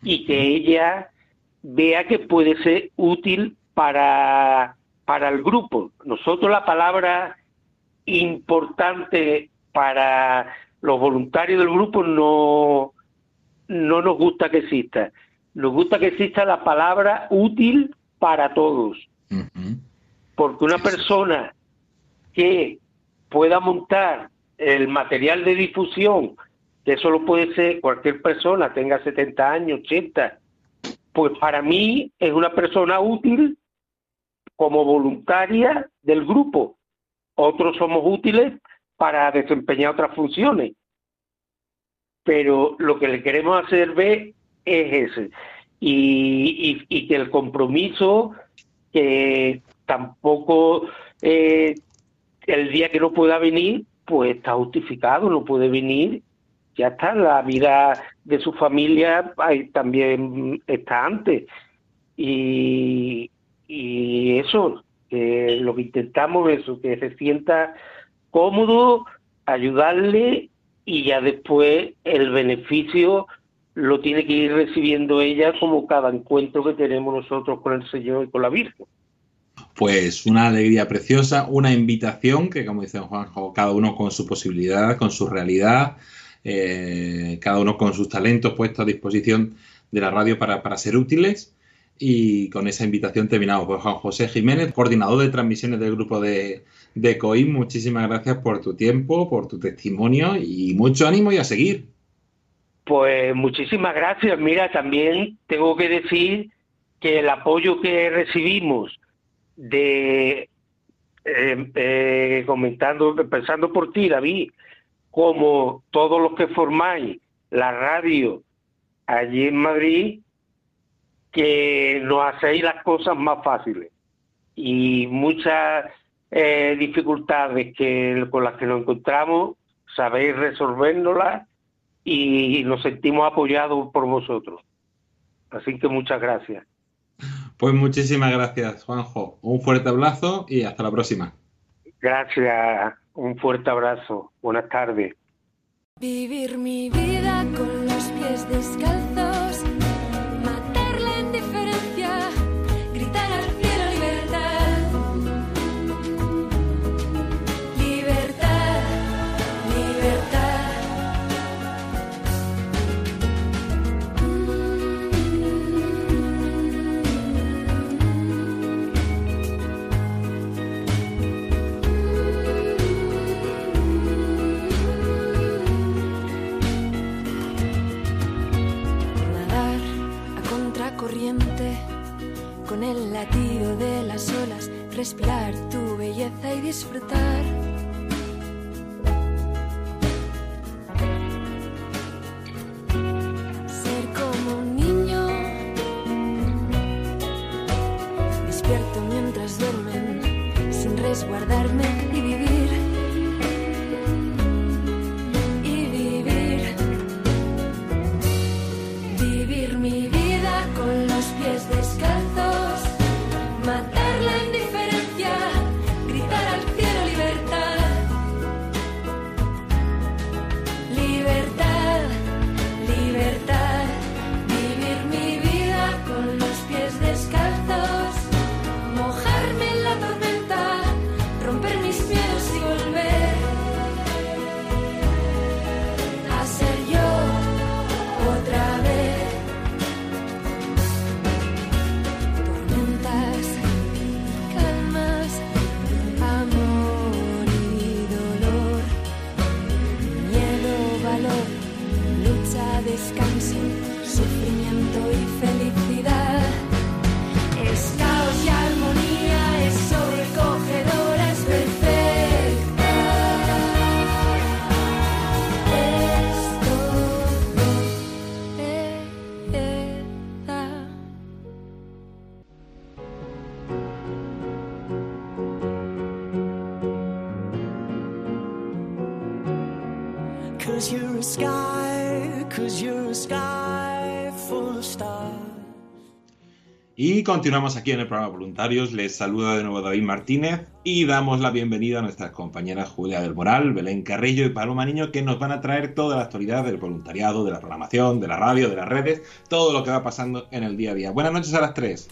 y que ella vea que puede ser útil para, para el grupo. Nosotros la palabra importante para los voluntarios del grupo no, no nos gusta que exista. Nos gusta que exista la palabra útil para todos. Porque una persona que pueda montar el material de difusión, que eso lo puede ser cualquier persona, tenga 70 años, 80, pues para mí es una persona útil como voluntaria del grupo. Otros somos útiles para desempeñar otras funciones. Pero lo que le queremos hacer ver es ese. Y, que el compromiso, que tampoco eh, el día que no pueda venir, pues está justificado, no puede venir, ya está, la vida de su familia también está antes. Y, y eso, que lo que intentamos es que se sienta cómodo, ayudarle y ya después el beneficio lo tiene que ir recibiendo ella como cada encuentro que tenemos nosotros con el Señor y con la Virgen. Pues una alegría preciosa, una invitación que, como dice Juanjo, cada uno con su posibilidad, con su realidad, eh, cada uno con sus talentos puestos a disposición de la radio para, para ser útiles y con esa invitación terminamos. Pues Juan José Jiménez, coordinador de transmisiones del grupo de, de COIM, muchísimas gracias por tu tiempo, por tu testimonio y mucho ánimo y a seguir. Pues muchísimas gracias. Mira, también tengo que decir que el apoyo que recibimos de, eh, eh, comentando, empezando por ti, David, como todos los que formáis la radio allí en Madrid, que nos hacéis las cosas más fáciles y muchas eh, dificultades que con las que nos encontramos sabéis resolvernoslas y nos sentimos apoyados por vosotros. Así que muchas gracias. Pues muchísimas gracias, Juanjo. Un fuerte abrazo y hasta la próxima. Gracias, un fuerte abrazo. Buenas tardes. Vivir mi vida con los pies descalzos latido de las olas, respirar tu belleza y disfrutar. Ser como un niño, despierto mientras duermen, sin resguardarme Y continuamos aquí en el programa Voluntarios. Les saluda de nuevo David Martínez y damos la bienvenida a nuestras compañeras Julia del Moral, Belén Carrillo y Paloma Niño, que nos van a traer toda la actualidad del voluntariado, de la programación, de la radio, de las redes, todo lo que va pasando en el día a día. Buenas noches a las tres.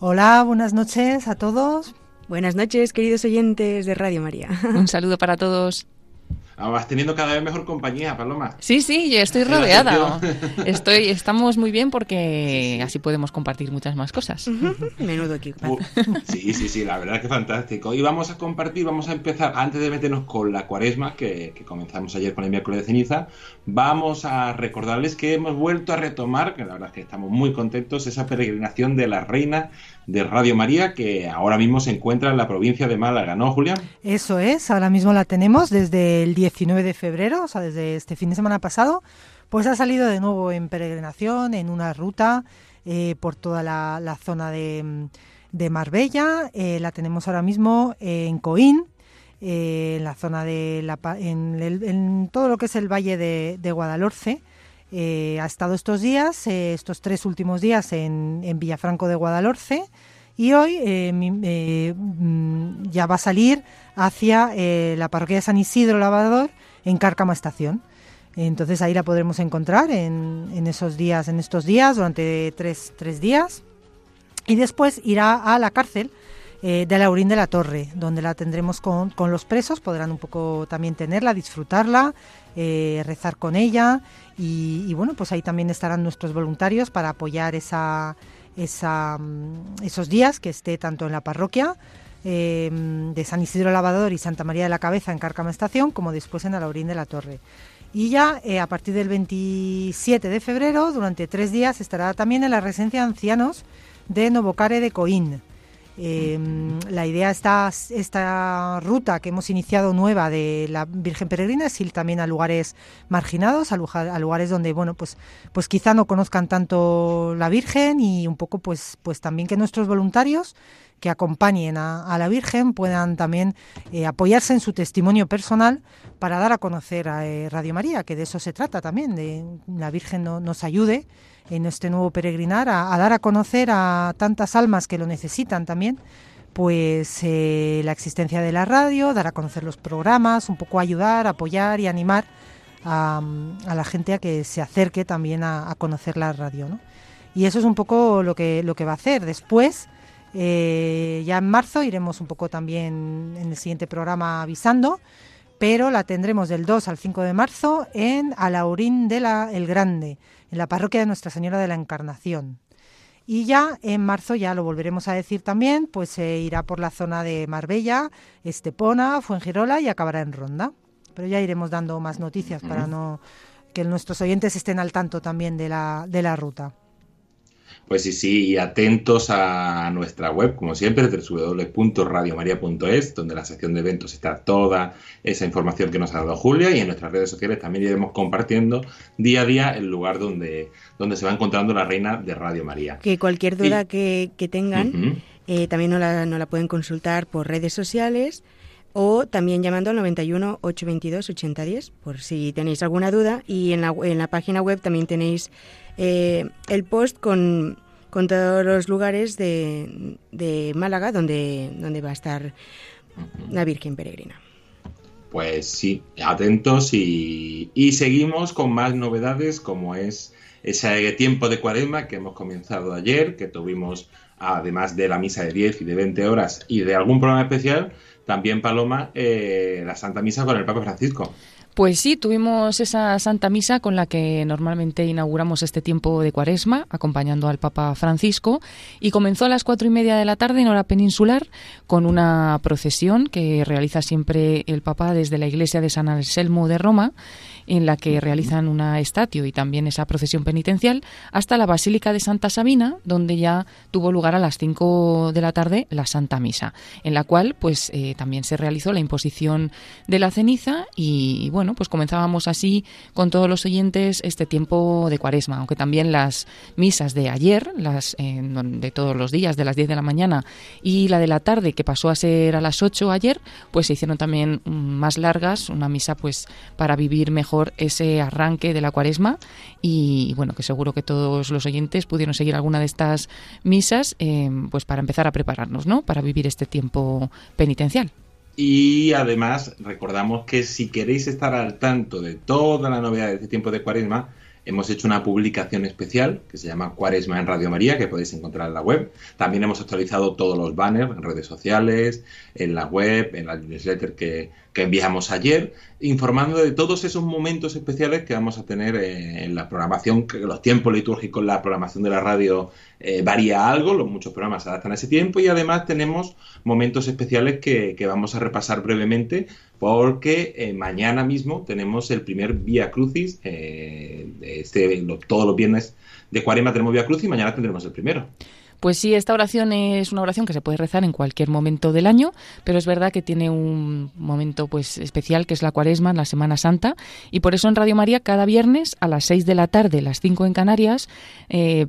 Hola, buenas noches a todos. Buenas noches, queridos oyentes de Radio María. Un saludo para todos. Vas teniendo cada vez mejor compañía, Paloma. Sí, sí, yo estoy rodeada. Estoy, estamos muy bien porque así podemos compartir muchas más cosas. Menudo equipo. Uh, sí, sí, sí, la verdad es que fantástico. Y vamos a compartir, vamos a empezar, antes de meternos con la cuaresma, que, que comenzamos ayer con el miércoles de ceniza, vamos a recordarles que hemos vuelto a retomar, que la verdad es que estamos muy contentos, esa peregrinación de la Reina de Radio María, que ahora mismo se encuentra en la provincia de Málaga, ¿no, Julián? Eso es, ahora mismo la tenemos desde el 19 de febrero, o sea, desde este fin de semana pasado, pues ha salido de nuevo en peregrinación, en una ruta eh, por toda la, zona de, de Marbella, eh, la tenemos ahora mismo en Coín, eh, en la zona de la, en, todo lo que es el valle de, de Guadalhorce. Eh, ha estado estos días, eh, estos tres últimos días en, Villafranco de Guadalhorce y hoy mm, ya va a salir hacia la parroquia de San Isidro Lavador en Cárcama Estación. Entonces ahí la podremos encontrar en, en esos días, en estos días, durante tres, tres días. Y después irá a la cárcel eh, de Laurín de la Torre, donde la tendremos con, con, los presos, podrán un poco también tenerla, disfrutarla, eh, rezar con ella y, bueno, pues ahí también estarán nuestros voluntarios para apoyar esa, esa, esos días que esté tanto en la parroquia eh, de San Isidro Lavador y Santa María de la Cabeza en Cárcama Estación, como después en Alaurín de la Torre. Y ya eh, a partir del 27 de febrero, durante tres días, estará también en la residencia de ancianos de Novocare de Coín. Eh, la idea está esta ruta que hemos iniciado nueva de la Virgen Peregrina es ir también a lugares marginados, a, lugar, a, lugares donde bueno pues pues quizá no conozcan tanto la Virgen y un poco pues pues también que nuestros voluntarios que acompañen a, a la Virgen puedan también eh, apoyarse en su testimonio personal para dar a conocer a eh, Radio María, que de eso se trata también, de la Virgen no, nos ayude en este nuevo peregrinar a, dar a conocer a tantas almas que lo necesitan también, pues eh, la existencia de la radio, dar a conocer los programas, un poco ayudar, apoyar y animar a, a la gente a que se acerque también a, a conocer la radio, ¿no? Y eso es un poco lo que, lo que va a hacer. Después, eh, ya en marzo iremos un poco también en el siguiente programa avisando, pero la tendremos del 2 al 5 de marzo en Alaurín de la El Grande, en la parroquia de Nuestra Señora de la Encarnación. Y ya en marzo, ya lo volveremos a decir también, pues se eh, irá por la zona de Marbella, Estepona, Fuengirola y acabará en Ronda. Pero ya iremos dando más noticias para no que nuestros oyentes estén al tanto también de la, de la ruta. Pues sí, sí, y atentos a nuestra web, como siempre, www.radiomaria.es, donde la sección de eventos está toda esa información que nos ha dado Julia, y en nuestras redes sociales también iremos compartiendo día a día el lugar donde, donde se va encontrando la reina de Radio María. Que cualquier duda y... que, que, tengan, uh -huh. eh, también nos la, no la pueden consultar por redes sociales o también llamando al 91 822 8010 por si tenéis alguna duda y en la, en la página web también tenéis eh, el post con, con, todos los lugares de, de Málaga donde, donde va a estar la Virgen Peregrina. Pues sí, atentos y, y seguimos con más novedades como es ese tiempo de cuaresma que hemos comenzado ayer, que tuvimos además de la misa de 10 y de 20 horas y de algún programa especial, también Paloma, eh, la Santa Misa con el Papa Francisco. Pues sí, tuvimos esa Santa Misa con la que normalmente inauguramos este tiempo de cuaresma, acompañando al Papa Francisco, y comenzó a las cuatro y media de la tarde en hora peninsular con una procesión que realiza siempre el Papa desde la iglesia de San Anselmo de Roma, en la que realizan una estatio y también esa procesión penitencial, hasta la Basílica de Santa Sabina, donde ya tuvo lugar a las 5 de la tarde la Santa Misa, en la cual pues eh, también se realizó la imposición de la ceniza y, bueno, bueno, pues comenzábamos así con todos los oyentes este tiempo de cuaresma, aunque también las misas de ayer, las de todos los días, de las 10 de la mañana, y la de la tarde, que pasó a ser a las 8 ayer, pues se hicieron también mm, más largas, una misa pues para vivir mejor ese arranque de la cuaresma y bueno, que seguro que todos los oyentes pudieron seguir alguna de estas misas eh, pues para empezar a prepararnos, ¿no? Para vivir este tiempo penitencial. Y además recordamos que si queréis estar al tanto de toda la novedad de este tiempo de cuaresma, hemos hecho una publicación especial que se llama Cuaresma en Radio María, que podéis encontrar en la web. También hemos actualizado todos los banners en redes sociales, en la web, en la newsletter que, que enviamos ayer, informando de todos esos momentos especiales que vamos a tener eh, en la programación, que los tiempos litúrgicos, la programación de la radio eh, varía algo, los muchos programas adaptan a ese tiempo y además tenemos momentos especiales que, vamos a repasar brevemente porque eh, mañana mismo tenemos el primer Vía Crucis, este, todos los viernes de Cuarema tenemos Vía Crucis y mañana tendremos el primero. Pues sí, esta oración es una oración que se puede rezar en cualquier momento del año, pero es verdad que tiene un momento pues especial que es la Cuaresma, la Semana Santa, y por eso en Radio María cada viernes a las 6 de la tarde, las 5 en Canarias, eh,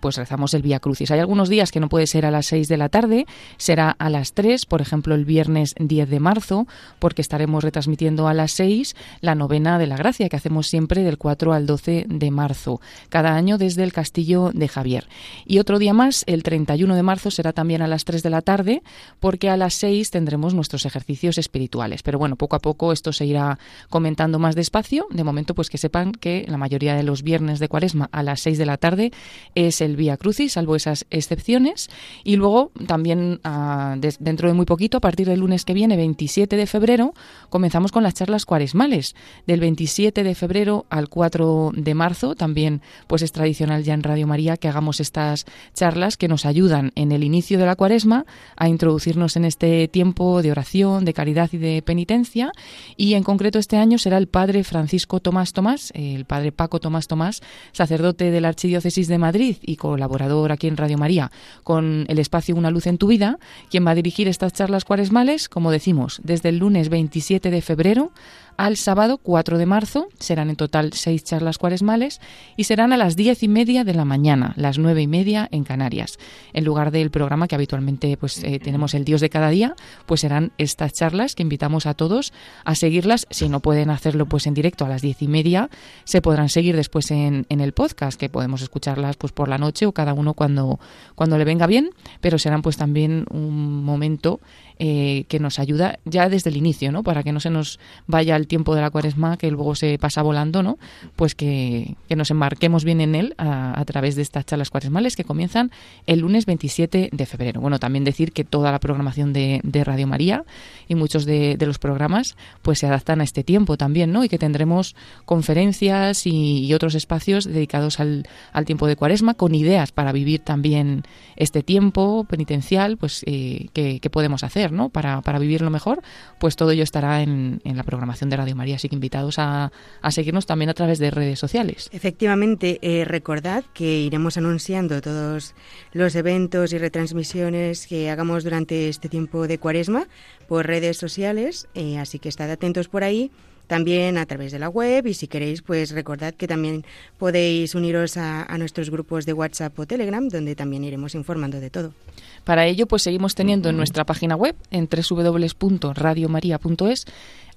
pues rezamos el Vía Crucis. Hay algunos días que no puede ser a las 6 de la tarde, será a las 3, por ejemplo el viernes 10 de marzo, porque estaremos retransmitiendo a las 6 la novena de la gracia que hacemos siempre del 4 al 12 de marzo, cada año desde el Castillo de Javier. Y otro día más el 31 de marzo será también a las 3 de la tarde, porque a las 6 tendremos nuestros ejercicios espirituales. Pero bueno, poco a poco esto se irá comentando más despacio. De momento, pues que sepan que la mayoría de los viernes de cuaresma a las 6 de la tarde es el Vía Crucis, salvo esas excepciones. Y luego también ah, dentro de muy poquito, a partir del lunes que viene, 27 de febrero, comenzamos con las charlas cuaresmales. Del 27 de febrero al 4 de marzo, también pues es tradicional ya en Radio María que hagamos estas charlas que nos ayudan en el inicio de la cuaresma a introducirnos en este tiempo de oración, de caridad y de penitencia. Y en concreto este año será el padre Francisco Tomás Tomás, el padre Paco Tomás Tomás, sacerdote de la Archidiócesis de Madrid y colaborador aquí en Radio María con el espacio Una luz en tu vida, quien va a dirigir estas charlas cuaresmales, como decimos, desde el lunes 27 de febrero al sábado 4 de marzo. Serán en total seis charlas cuaresmales y serán a las diez y media de la mañana, las nueve y media en Canarias. En lugar del programa que habitualmente pues eh, tenemos el Dios de cada día, pues serán estas charlas que invitamos a todos a seguirlas. Si no pueden hacerlo pues en directo a las diez y media, se podrán seguir después en, en el podcast, que podemos escucharlas pues por la noche o cada uno cuando, cuando le venga bien, pero serán pues también un momento eh, que nos ayuda ya desde el inicio, ¿no? Para que no se nos vaya el tiempo de la cuaresma, que luego se pasa volando, ¿no? Pues que, nos embarquemos bien en él a, través de estas charlas cuaresmales que comienzan el lunes 27 de febrero. Bueno, también decir que toda la programación de, Radio María y muchos de, los programas pues se adaptan a este tiempo también, ¿no? Y que tendremos conferencias y, otros espacios dedicados al, tiempo de cuaresma con ideas para vivir también este tiempo penitencial, pues eh, que podemos hacer. Para, para vivirlo mejor, pues todo ello estará en, la programación de Radio María. Así que invitados a, seguirnos también a través de redes sociales. Efectivamente, eh, recordad que iremos anunciando todos los eventos y retransmisiones que hagamos durante este tiempo de cuaresma por redes sociales, eh, así que estad atentos por ahí también a través de la web y si queréis pues recordad que también podéis uniros a, a, nuestros grupos de WhatsApp o Telegram donde también iremos informando de todo. Para ello pues seguimos teniendo en nuestra página web en www.radiomaria.es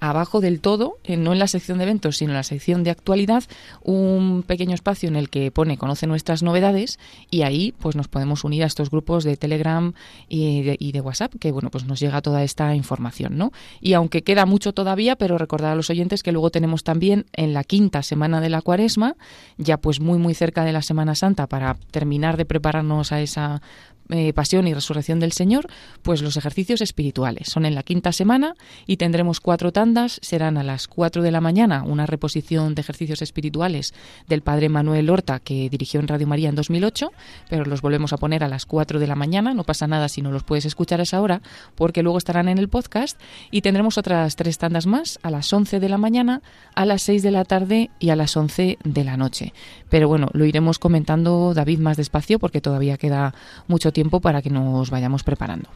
abajo del todo, eh, no en la sección de eventos, sino en la sección de actualidad, un pequeño espacio en el que pone conoce nuestras novedades y ahí pues nos podemos unir a estos grupos de Telegram y de, WhatsApp que bueno pues nos llega toda esta información, ¿no? Y aunque queda mucho todavía, pero recordar a los oyentes que luego tenemos también en la quinta semana de la Cuaresma, ya pues muy muy cerca de la Semana Santa para terminar de prepararnos a esa eh, pasión y resurrección del Señor, pues los ejercicios espirituales. Son en la quinta semana y tendremos cuatro tandas. Serán a las cuatro de la mañana una reposición de ejercicios espirituales del Padre Manuel Horta que dirigió en Radio María en 2008, pero los volvemos a poner a las cuatro de la mañana. No pasa nada si no los puedes escuchar a esa hora, porque luego estarán en el podcast y tendremos otras tres tandas más a las once de la mañana, a las seis de la tarde y a las once de la noche. Pero bueno, lo iremos comentando David más despacio porque todavía queda mucho tiempo para que nos vayamos preparando.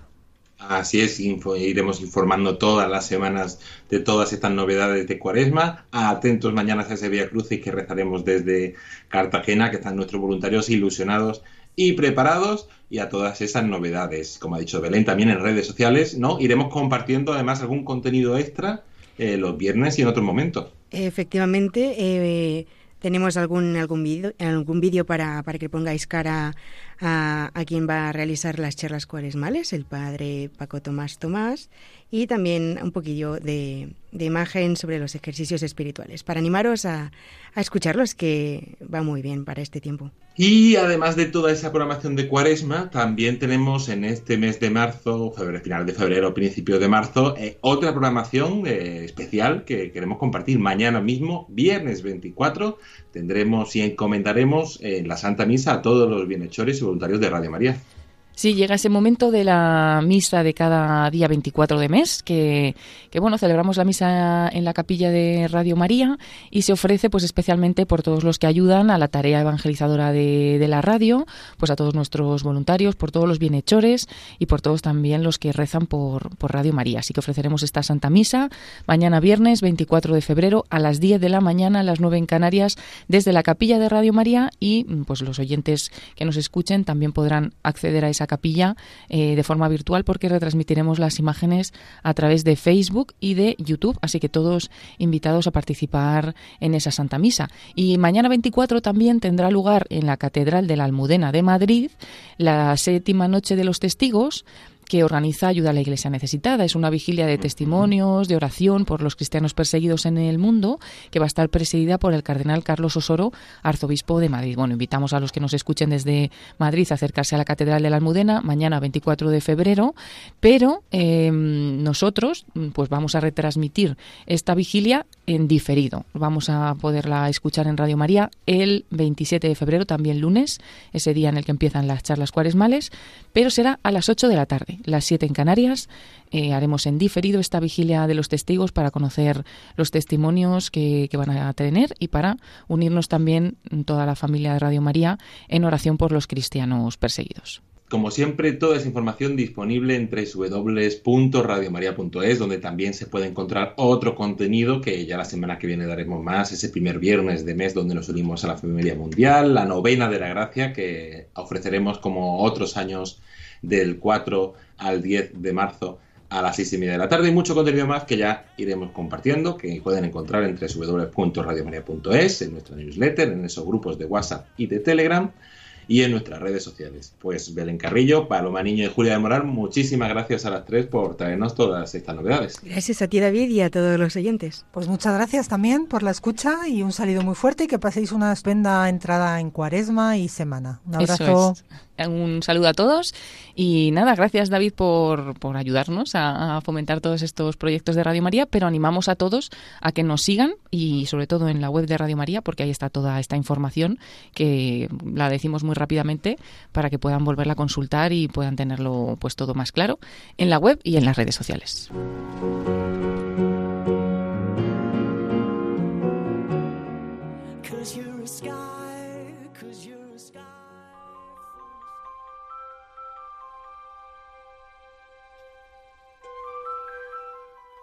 Así es, iremos informando todas las semanas de todas estas novedades de Cuaresma. Atentos mañana a ese Vía Cruz y que rezaremos desde Cartagena, que están nuestros voluntarios ilusionados y preparados y a todas esas novedades. Como ha dicho Belén, también en redes sociales, ¿no? Iremos compartiendo además algún contenido extra eh, los viernes y en otros momentos. Efectivamente, eh, tenemos algún algún vídeo algún vídeo para, para que pongáis cara a, a, quien va a realizar las charlas cuaresmales, el padre Paco Tomás Tomás, y también un poquillo de, de imagen sobre los ejercicios espirituales, para animaros a, a, escucharlos, que va muy bien para este tiempo. Y además de toda esa programación de cuaresma, también tenemos en este mes de marzo, febrero, final de febrero, principio de marzo, eh, otra programación eh, especial que queremos compartir mañana mismo, viernes 24, tendremos y encomendaremos en la Santa Misa a todos los bienhechores y voluntarios de Radio María. Sí, llega ese momento de la misa de cada día 24 de mes, que, bueno, celebramos la misa en la capilla de Radio María y se ofrece pues especialmente por todos los que ayudan a la tarea evangelizadora de, la radio, pues a todos nuestros voluntarios, por todos los bienhechores y por todos también los que rezan por, por Radio María. Así que ofreceremos esta Santa Misa mañana viernes 24 de febrero a las 10 de la mañana, a las 9 en Canarias, desde la capilla de Radio María y pues los oyentes que nos escuchen también podrán acceder a esa capilla eh, de forma virtual porque retransmitiremos las imágenes a través de Facebook y de YouTube, así que todos invitados a participar en esa Santa Misa. Y mañana 24 también tendrá lugar en la Catedral de la Almudena de Madrid la séptima noche de los testigos que organiza Ayuda a la Iglesia Necesitada. Es una vigilia de testimonios, de oración por los cristianos perseguidos en el mundo, que va a estar presidida por el cardenal Carlos Osoro, arzobispo de Madrid. Bueno, invitamos a los que nos escuchen desde Madrid a acercarse a la Catedral de la Almudena mañana 24 de febrero, pero eh, nosotros pues vamos a retransmitir esta vigilia en diferido. Vamos a poderla escuchar en Radio María el 27 de febrero, también lunes, ese día en el que empiezan las charlas cuaresmales, pero será a las 8 de la tarde, las 7 en Canarias. Eh, haremos en diferido esta vigilia de los testigos para conocer los testimonios que, que van a tener y para unirnos también toda la familia de Radio María en oración por los cristianos perseguidos. Como siempre, toda esa información disponible en www.radiomaria.es, donde también se puede encontrar otro contenido que ya la semana que viene daremos más, ese primer viernes de mes donde nos unimos a la familia mundial, la novena de la gracia que ofreceremos como otros años del 4 al 10 de marzo a las 6 y media de la tarde. Y mucho contenido más que ya iremos compartiendo, que pueden encontrar en www.radiomaria.es, en nuestra newsletter, en esos grupos de WhatsApp y de Telegram y en nuestras redes sociales. Pues Belén Carrillo, Paloma Niño y Julia de Moral, muchísimas gracias a las tres por traernos todas estas novedades. Gracias a ti David y a todos los oyentes. Pues muchas gracias también por la escucha y un saludo muy fuerte y que paséis una estupenda entrada en cuaresma y semana. Un abrazo. Un saludo a todos y nada, gracias David por, por ayudarnos a, fomentar todos estos proyectos de Radio María, pero animamos a todos a que nos sigan y sobre todo en la web de Radio María porque ahí está toda esta información que la decimos muy rápidamente para que puedan volverla a consultar y puedan tenerlo pues todo más claro en la web y en las redes sociales.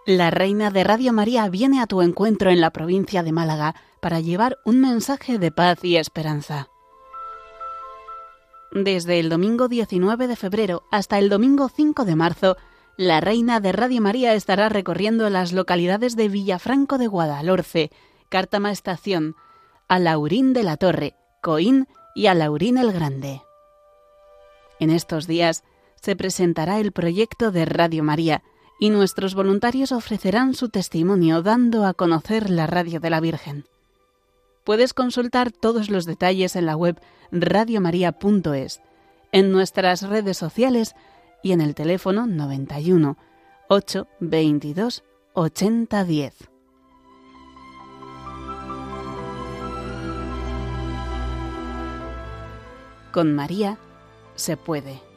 La reina de Radio María viene a tu encuentro en la provincia de Málaga para llevar un mensaje de paz y esperanza. Desde el domingo 19 de febrero hasta el domingo 5 de marzo, la reina de Radio María estará recorriendo las localidades de Villafranco de Guadalhorce, Cártama Estación, Alaurín de la Torre, Coín y Alaurín el Grande. En estos días se presentará el proyecto de Radio María, y nuestros voluntarios ofrecerán su testimonio dando a conocer la radio de la Virgen. Puedes consultar todos los detalles en la web radiomaria.es, en nuestras redes sociales y en el teléfono 91 822 8010. Con María se puede.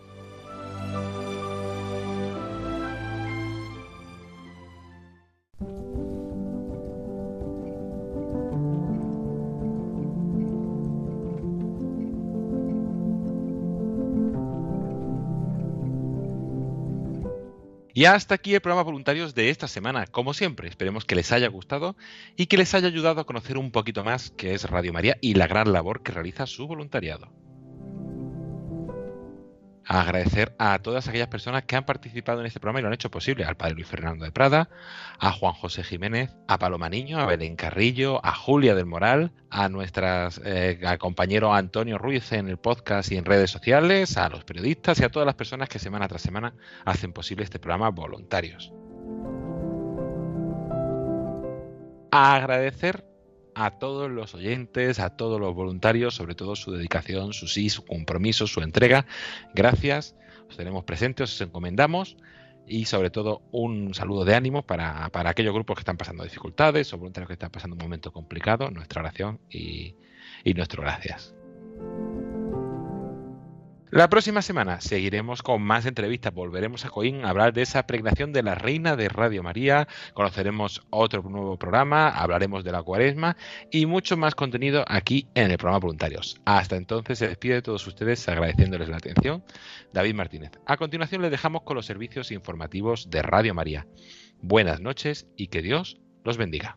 Y hasta aquí el programa voluntarios de esta semana. Como siempre, esperemos que les haya gustado y que les haya ayudado a conocer un poquito más qué es Radio María y la gran labor que realiza su voluntariado agradecer a todas aquellas personas que han participado en este programa y lo han hecho posible, al padre Luis Fernando de Prada, a Juan José Jiménez, a Paloma Niño, a Belén Carrillo, a Julia del Moral, a nuestras eh, compañero Antonio Ruiz en el podcast y en redes sociales, a los periodistas y a todas las personas que semana tras semana hacen posible este programa voluntarios. A agradecer a todos los oyentes, a todos los voluntarios, sobre todo su dedicación, su sí, su compromiso, su entrega. Gracias, os tenemos presentes, os encomendamos y sobre todo un saludo de ánimo para, aquellos grupos que están pasando dificultades o voluntarios que están pasando un momento complicado. Nuestra oración y, y nuestro gracias. La próxima semana seguiremos con más entrevistas. Volveremos a Coín a hablar de esa pregnación de la Reina de Radio María. Conoceremos otro nuevo programa, hablaremos de la cuaresma y mucho más contenido aquí en el programa Voluntarios. Hasta entonces se despide de todos ustedes agradeciéndoles la atención. David Martínez. A continuación les dejamos con los servicios informativos de Radio María. Buenas noches y que Dios los bendiga.